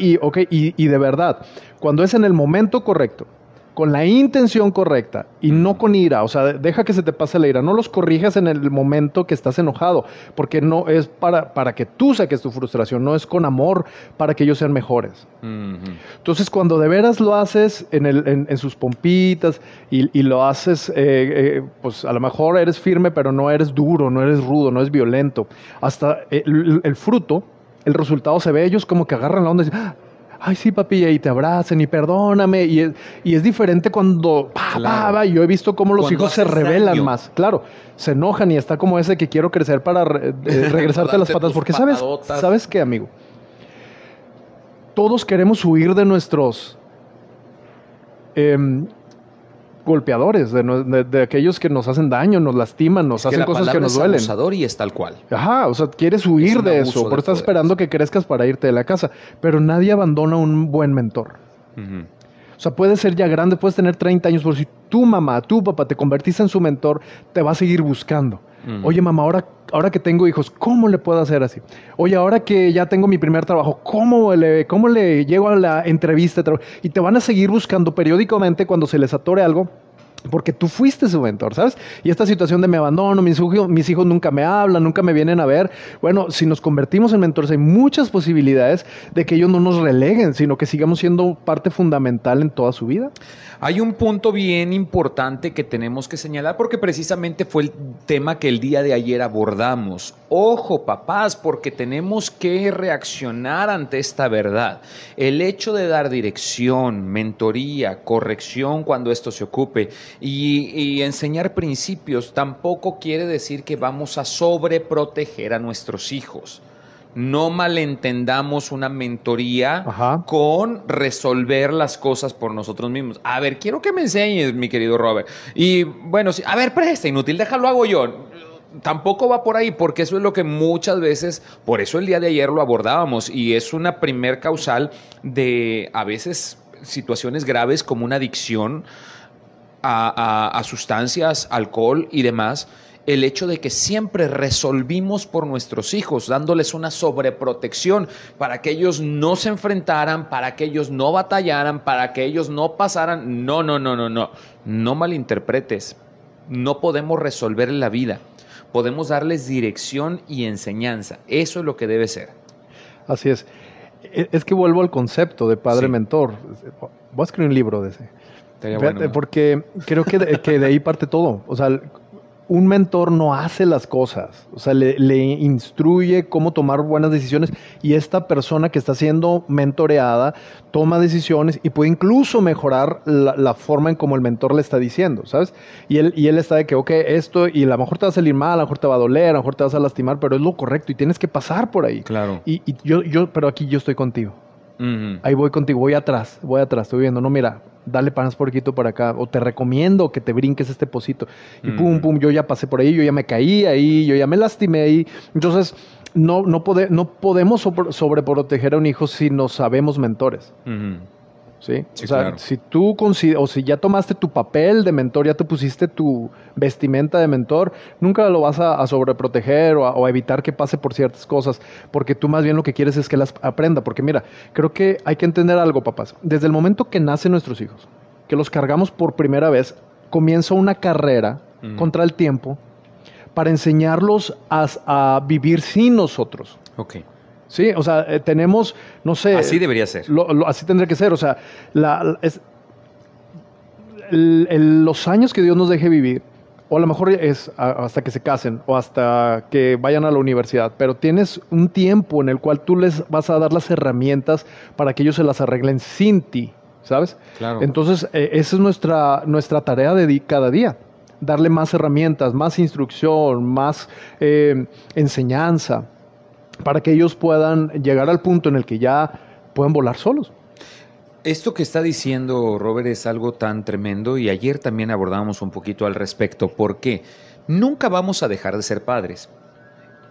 y, ok, y, y de verdad, cuando es en el momento correcto, con la intención correcta y no con ira, o sea, deja que se te pase la ira, no los corrijas en el momento que estás enojado, porque no es para, para que tú saques tu frustración, no es con amor para que ellos sean mejores. Entonces, cuando de veras lo haces en, el- en- en sus pompitas y, y lo haces, eh, eh, pues a lo mejor eres firme, pero no eres duro, no eres rudo, no eres violento. Hasta el, el fruto, el resultado se ve, ellos como que agarran la onda y dicen, "Ah, Ay, sí, papi, y te abracen y perdóname. Y es, y es diferente cuando. pa, Claro. pa, y yo he visto cómo los Cuando hijos se rebelan daño. más. Claro, se enojan y está como ese que quiero crecer para re- eh, <laughs> regresarte las patas. Porque, ¿sabes? patadotas. ¿Sabes qué, amigo? todos queremos huir de nuestros em, golpeadores, de, no- de- de aquellos que nos hacen daño, nos lastiman, nos Es que hacen la cosas que nos es duelen. abusador y es tal cual. Ajá, o sea, quieres huir de eso, pero estás poder. esperando que crezcas para irte de la casa. Pero nadie abandona un buen mentor. O sea, puedes ser ya grande, puedes tener 30 años, pero si tu mamá, tu papá te convertiste en su mentor, te va a seguir buscando. Oye, mamá, ahora, ahora que tengo hijos, ¿cómo le puedo hacer así? Oye, ahora que ya tengo mi primer trabajo, ¿cómo le, cómo le llego a la entrevista? Y te van a seguir buscando periódicamente cuando se les atore algo. Porque tú fuiste su mentor, ¿sabes? Y esta situación de me abandono, mis hijos, mis hijos nunca me hablan, nunca me vienen a ver. Bueno, si nos convertimos en mentores, hay muchas posibilidades de que ellos no nos releguen, sino que sigamos siendo parte fundamental en toda su vida. Hay un punto bien importante que tenemos que señalar porque precisamente fue el tema que el día de ayer abordamos. Ojo, papás, porque tenemos que reaccionar ante esta verdad. El hecho de dar dirección, mentoría, corrección cuando esto se ocupe y, y enseñar principios tampoco quiere decir que vamos a sobreproteger a nuestros hijos. No malentendamos una mentoría Ajá. con resolver las cosas por nosotros mismos. A ver, quiero que me enseñes, mi querido Robert. Y bueno, sí, a ver, presta, inútil, déjalo hago yo. Tampoco va por ahí, porque eso es lo que muchas veces, por eso el día de ayer lo abordábamos, y es una primer causal de a veces situaciones graves como una adicción a, a- a sustancias, alcohol y demás. el hecho de que siempre resolvimos por nuestros hijos, dándoles una sobreprotección para que ellos no se enfrentaran, para que ellos no batallaran, para que ellos no pasaran. No, no, no, no, no. No malinterpretes. No podemos resolver la vida. Podemos darles dirección y enseñanza. Eso es lo que debe ser. Así es. E, es que vuelvo al concepto de padre Sí. mentor. Voy a escribir un libro de ese. Estaría Fíjate, bueno, ¿no? Porque creo que de, que de ahí parte todo. O sea, un mentor no hace las cosas. O sea, le, le instruye cómo tomar buenas decisiones y esta persona que está siendo mentoreada toma decisiones y puede incluso mejorar la, la forma en como el mentor le está diciendo, ¿sabes? Y él, y él está de que, ok, esto, y a lo mejor te va a salir mal, a lo mejor te va a doler, a lo mejor te vas a lastimar, pero es lo correcto y tienes que pasar por ahí. Claro. Y, y yo, yo, pero aquí yo estoy contigo. Ujú. Ahí voy contigo, voy atrás, voy atrás, estoy viendo, no, mira, dale panas por poquito para acá, o te recomiendo que te brinques este pocito. Y pum, pum, yo ya pasé por ahí, yo ya me caí ahí, yo ya me lastimé ahí. Entonces, no, no, pode- no podemos sobre- sobreproteger a un hijo si no sabemos mentores. ¿Sí? Sí, o sea, claro. si tú o si ya tomaste tu papel de mentor, ya te pusiste tu vestimenta de mentor, nunca lo vas a, a sobreproteger o a, o a evitar que pase por ciertas cosas, porque tú más bien lo que quieres es que las aprenda. Porque mira, creo que hay que entender algo, papás. Desde el momento que nacen nuestros hijos, que los cargamos por primera vez, comienza una carrera contra el tiempo para enseñarlos a, a vivir sin nosotros. Ok. Sí, o sea, eh, tenemos, no sé. Así debería ser. Lo- lo- así tendría que ser. O sea, la- la- es- el- el- los años que Dios nos deje vivir, o a lo mejor es hasta que se casen o hasta que vayan a la universidad, pero tienes un tiempo en el cual tú les vas a dar las herramientas para que ellos se las arreglen sin ti, ¿sabes? Claro. Entonces, eh, esa es nuestra, nuestra tarea de cada día. Darle más herramientas, más instrucción, más eh, enseñanza, para que ellos puedan llegar al punto en el que ya puedan volar solos. Esto que está diciendo Robert es algo tan tremendo y ayer también abordamos un poquito al respecto. ¿Por qué? Nunca vamos a dejar de ser padres.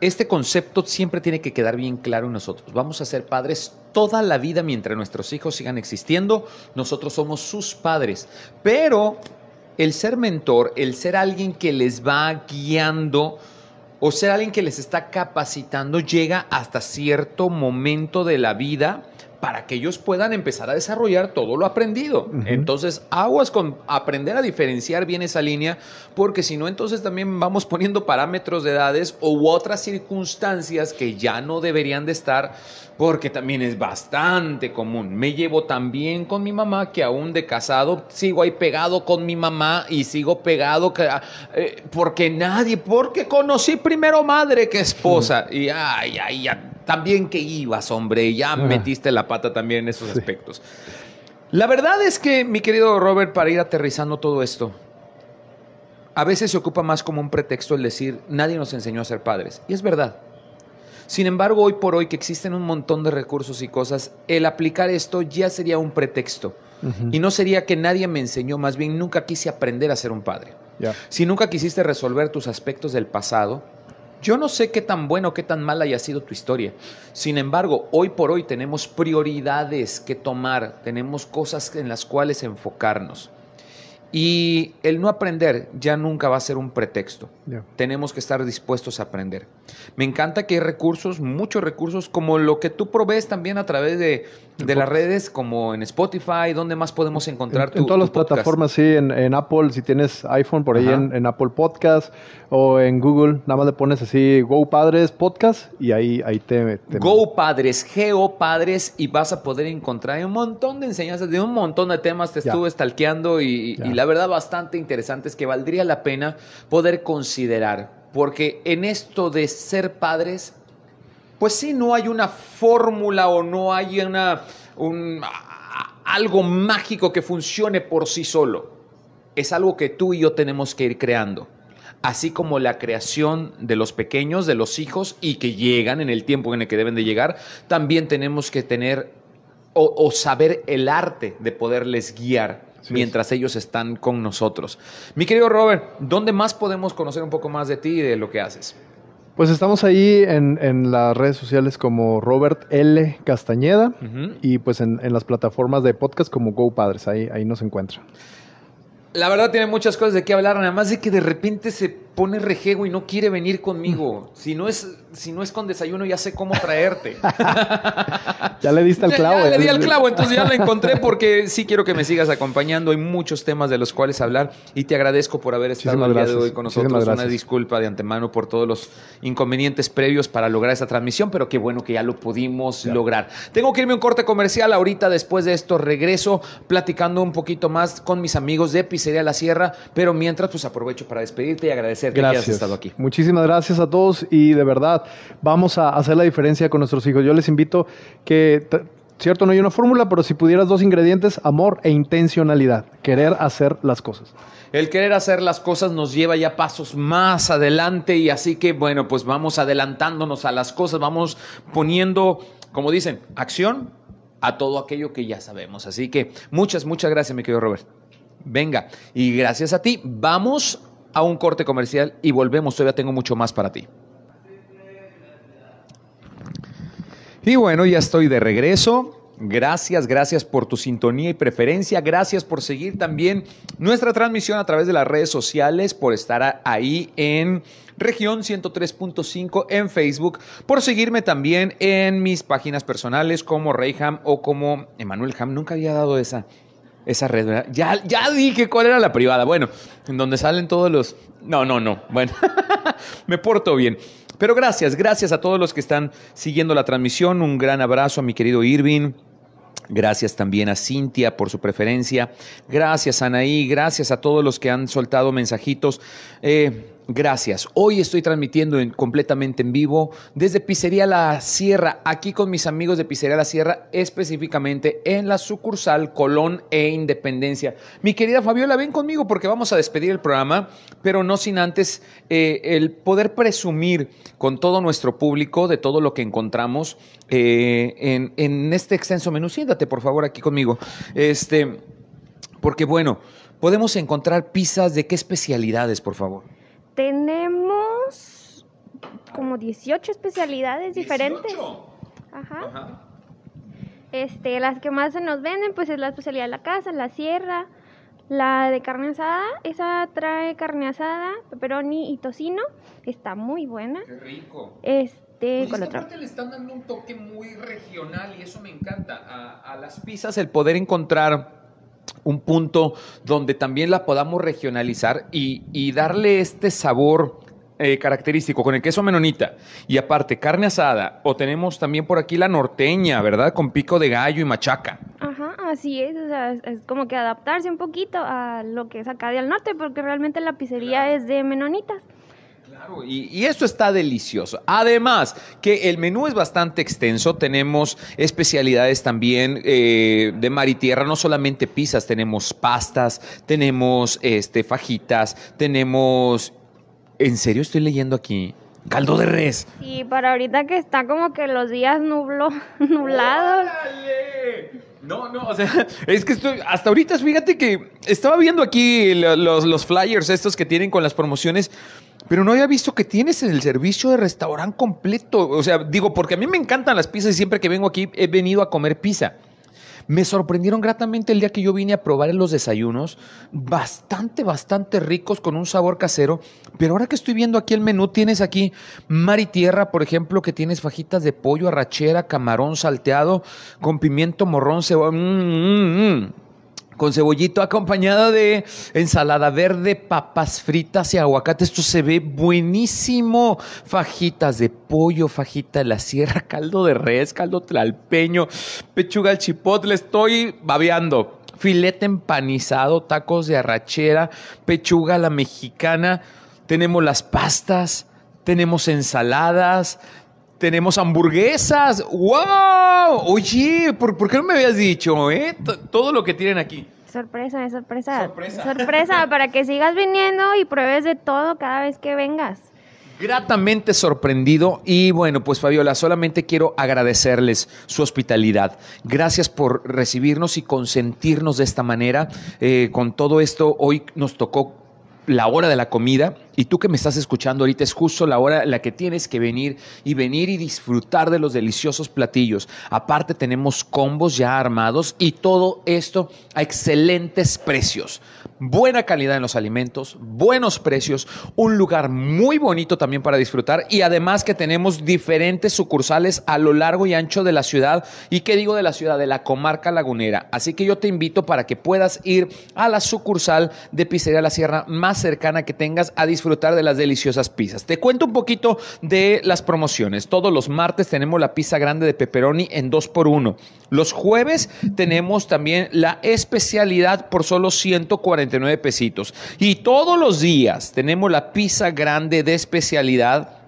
Este concepto siempre tiene que quedar bien claro en nosotros. Vamos a ser padres toda la vida mientras nuestros hijos sigan existiendo. Nosotros somos sus padres. Pero el ser mentor, el ser alguien que les va guiando o ser alguien que les está capacitando llega hasta cierto momento de la vida para que ellos puedan empezar a desarrollar todo lo aprendido. Entonces, aguas con aprender a diferenciar bien esa línea, porque si no, entonces también vamos poniendo parámetros de edades u otras circunstancias que ya no deberían de estar, porque también es bastante común. Me llevo tan bien con mi mamá que aún de casado sigo ahí pegado con mi mamá y sigo pegado que, eh, porque nadie, porque conocí primero madre que esposa. Y ay, ay, ya, también que ibas, hombre, ya metiste la pata también en esos Sí. aspectos. La verdad es que, mi querido Robert, para ir aterrizando todo esto, a veces se ocupa más como un pretexto el decir, nadie nos enseñó a ser padres. Y es verdad. Sin embargo, hoy por hoy que existen un montón de recursos y cosas, el aplicar esto ya sería un pretexto. Y no sería que nadie me enseñó, más bien nunca quise aprender a ser un padre. Si nunca quisiste resolver tus aspectos del pasado, yo no sé qué tan bueno o qué tan mal haya sido tu historia. Sin embargo, hoy por hoy tenemos prioridades que tomar, tenemos cosas en las cuales enfocarnos. Y el no aprender ya nunca va a ser un pretexto. Tenemos que estar dispuestos a aprender. Me encanta que hay recursos, muchos recursos, como lo que tú provees también a través de, de las redes, como en Spotify, donde más podemos encontrar en, tu en todas tu las podcast? plataformas, sí, en, en Apple, si tienes iPhone, por ahí en, en Apple Podcast o en Google, nada más le pones así Go Padres Podcast y ahí, ahí te, te- Go Padres, Geo Padres, y vas a poder encontrar un montón de enseñanzas de un montón de temas. Te estuve stalkeando y, la verdad bastante interesantes que valdría la pena poder considerar. Porque en esto de ser padres, pues sí, no hay una fórmula o no hay una, un, algo mágico que funcione por sí solo. Es algo que tú y yo tenemos que ir creando. Así como la creación de los pequeños, de los hijos, y que llegan en el tiempo en el que deben de llegar, también tenemos que tener o, o saber el arte de poderles guiar mientras ellos están con nosotros. Mi querido Robert, ¿dónde más podemos conocer un poco más de ti y de lo que haces? Pues estamos ahí en, en las redes sociales como Robert L. Castañeda y pues en, en las plataformas de podcast como Go Padres, ahí, ahí nos encuentran. La verdad tiene muchas cosas de qué hablar, nada más de que de repente se pone rejego y no quiere venir conmigo. Si no es, si no es con desayuno, ya sé cómo traerte. <laughs> ya le diste el clavo. Ya, le di el clavo, entonces ya la encontré porque sí quiero que me sigas acompañando. Hay muchos temas de los cuales hablar y te agradezco por haber estado el día de hoy con nosotros. Una disculpa de antemano por todos los inconvenientes previos para lograr esta transmisión, pero qué bueno que ya lo pudimos lograr. Tengo que irme a un corte comercial ahorita. Después de esto regreso platicando un poquito más con mis amigos de Pizzería La Sierra, pero mientras pues aprovecho para despedirte y agradecer que hayas estado aquí. Muchísimas gracias a todos y de verdad vamos a hacer la diferencia con nuestros hijos. Yo les invito que, cierto, no hay una fórmula, pero si pudieras dos ingredientes, amor e intencionalidad, querer hacer las cosas. El querer hacer las cosas nos lleva ya pasos más adelante y así que bueno, pues vamos adelantándonos a las cosas, vamos poniendo, como dicen, acción a todo aquello que ya sabemos. Así que muchas, muchas gracias, mi querido Robert. Venga, y gracias a ti, vamos a un corte comercial y volvemos. Todavía tengo mucho más para ti. Y bueno, ya estoy de regreso. Gracias, gracias por tu sintonía y preferencia. Gracias por seguir también nuestra transmisión a través de las redes sociales, por estar ahí en región 103.5 en Facebook, por seguirme también en mis páginas personales como Reyham o como Emanuel Ham. Nunca había dado esa esa red, ¿verdad? Ya, ya dije cuál era la privada. Bueno, en donde salen todos los... No, no, no. Bueno, <laughs> me porto bien. Pero gracias, gracias a todos los que están siguiendo la transmisión. Un gran abrazo a mi querido Irving. Gracias también a Cintia por su preferencia. Gracias, Anaí. Gracias a todos los que han soltado mensajitos. Eh, Gracias. Hoy estoy transmitiendo completamente en vivo desde Pizzería La Sierra, aquí con mis amigos de Pizzería La Sierra, específicamente en la sucursal Colón e Independencia. Mi querida Fabiola, ven conmigo porque vamos a despedir el programa, pero no sin antes eh, el poder presumir con todo nuestro público de todo lo que encontramos eh, en, en, este extenso menú. Siéntate, por favor, aquí conmigo. Este, porque bueno, podemos encontrar pizzas de qué especialidades, por favor. Tenemos como 18 especialidades diferentes. Ajá. Este, las que más se nos venden, pues es la especialidad de la casa, la sierra, la de carne asada, esa trae carne asada, pepperoni y tocino, está muy buena. Qué rico. Este, con otra. le están dando un toque muy regional y eso me encanta. A, a las pizzas el poder encontrar un punto donde también la podamos regionalizar y, darle este sabor eh, característico con el queso menonita y aparte carne asada o tenemos también por aquí la norteña, ¿verdad? Con pico de gallo y machaca. Ajá, así es, o sea, es, como que adaptarse un poquito a lo que es acá del norte porque realmente la pizzería es de menonitas y, esto está delicioso. Además, que el menú es bastante extenso. Tenemos especialidades también eh, de mar y tierra, no solamente pizzas, tenemos pastas, tenemos este, fajitas, tenemos. ¿En serio estoy leyendo aquí? Caldo de res. Y para ahorita que está como que los días nublo, <laughs> nublados. No, no, o sea, es que estoy, hasta ahorita, fíjate que estaba viendo aquí los, los flyers estos que tienen con las promociones pero no había visto que tienes el servicio de restaurante completo. O sea, digo, porque a mí me encantan las pizzas y siempre que vengo aquí he venido a comer pizza. Me sorprendieron gratamente el día que yo vine a probar los desayunos, bastante, bastante ricos con un sabor casero, pero ahora que estoy viendo aquí el menú, tienes aquí mar y tierra, por ejemplo, que tienes fajitas de pollo, arrachera, camarón salteado, con pimiento morrón, cebolla, mm, mm, mm con cebollito acompañado de ensalada verde, papas fritas y aguacate. Esto se ve buenísimo. Fajitas de pollo, fajita de la sierra, <laughs> caldo de res, caldo tlalpeño, pechuga al chipotle. Estoy babeando. Filete empanizado, tacos de arrachera, pechuga a la mexicana. Tenemos las pastas, tenemos ensaladas, tenemos hamburguesas. ¡Wow! Oye, ¿por, qué no me habías dicho, eh? todo lo que tienen aquí. Sorpresa, sorpresa. Sorpresa. Sorpresa, <laughs> para que sigas viniendo y pruebes de todo cada vez que vengas. Gratamente sorprendido y bueno, pues Fabiola, solamente quiero agradecerles su hospitalidad. Gracias por recibirnos y consentirnos de esta manera. Eh, con todo esto, hoy nos tocó la hora de la comida y tú que me estás escuchando ahorita es justo la hora en la que tienes que venir y venir y disfrutar de los deliciosos platillos. Aparte tenemos combos ya armados y todo esto a excelentes precios. Buena calidad en los alimentos, buenos precios, un lugar muy bonito también para disfrutar y además que tenemos diferentes sucursales a lo largo y ancho de la ciudad y qué digo de la ciudad, de la comarca lagunera. Así que yo te invito para que puedas ir a la sucursal de Pizzería La Sierra más cercana que tengas a disfrutar de las deliciosas pizzas. Te cuento un poquito de las promociones. Todos los martes tenemos la pizza grande de pepperoni en 2x1. Los jueves tenemos también la especialidad por solo 149 pesitos. Y todos los días tenemos la pizza grande de especialidad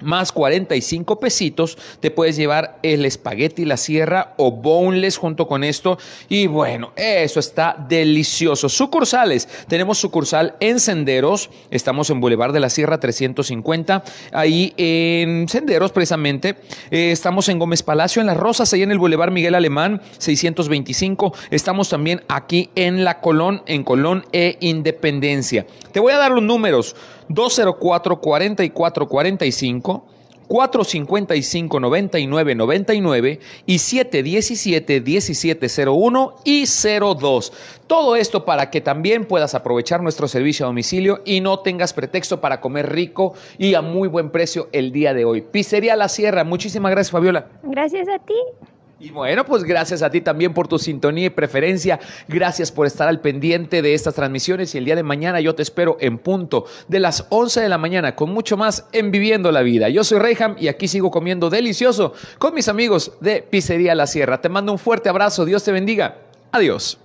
más 45 pesitos, te puedes llevar el espagueti la sierra o boneless junto con esto. Y bueno, eso está delicioso. Sucursales, tenemos sucursal en Senderos, estamos en Boulevard de la Sierra 350, ahí en Senderos precisamente. Eh, estamos en Gómez Palacio, en Las Rosas, ahí en el Boulevard Miguel Alemán 625. Estamos también aquí en La Colón, en Colón e Independencia. Te voy a dar los números. 204 44 45 455 99 99 y 717 1701 y 02. Todo esto para que también puedas aprovechar nuestro servicio a domicilio y no tengas pretexto para comer rico y a muy buen precio el día de hoy. Pizzería La Sierra, muchísimas gracias Fabiola. Gracias a ti. Y bueno, pues gracias a ti también por tu sintonía y preferencia. Gracias por estar al pendiente de estas transmisiones y el día de mañana yo te espero en punto de las 11 de la mañana con mucho más en Viviendo la Vida. Yo soy Reyham y aquí sigo comiendo delicioso con mis amigos de Pizzería La Sierra. Te mando un fuerte abrazo. Dios te bendiga. Adiós.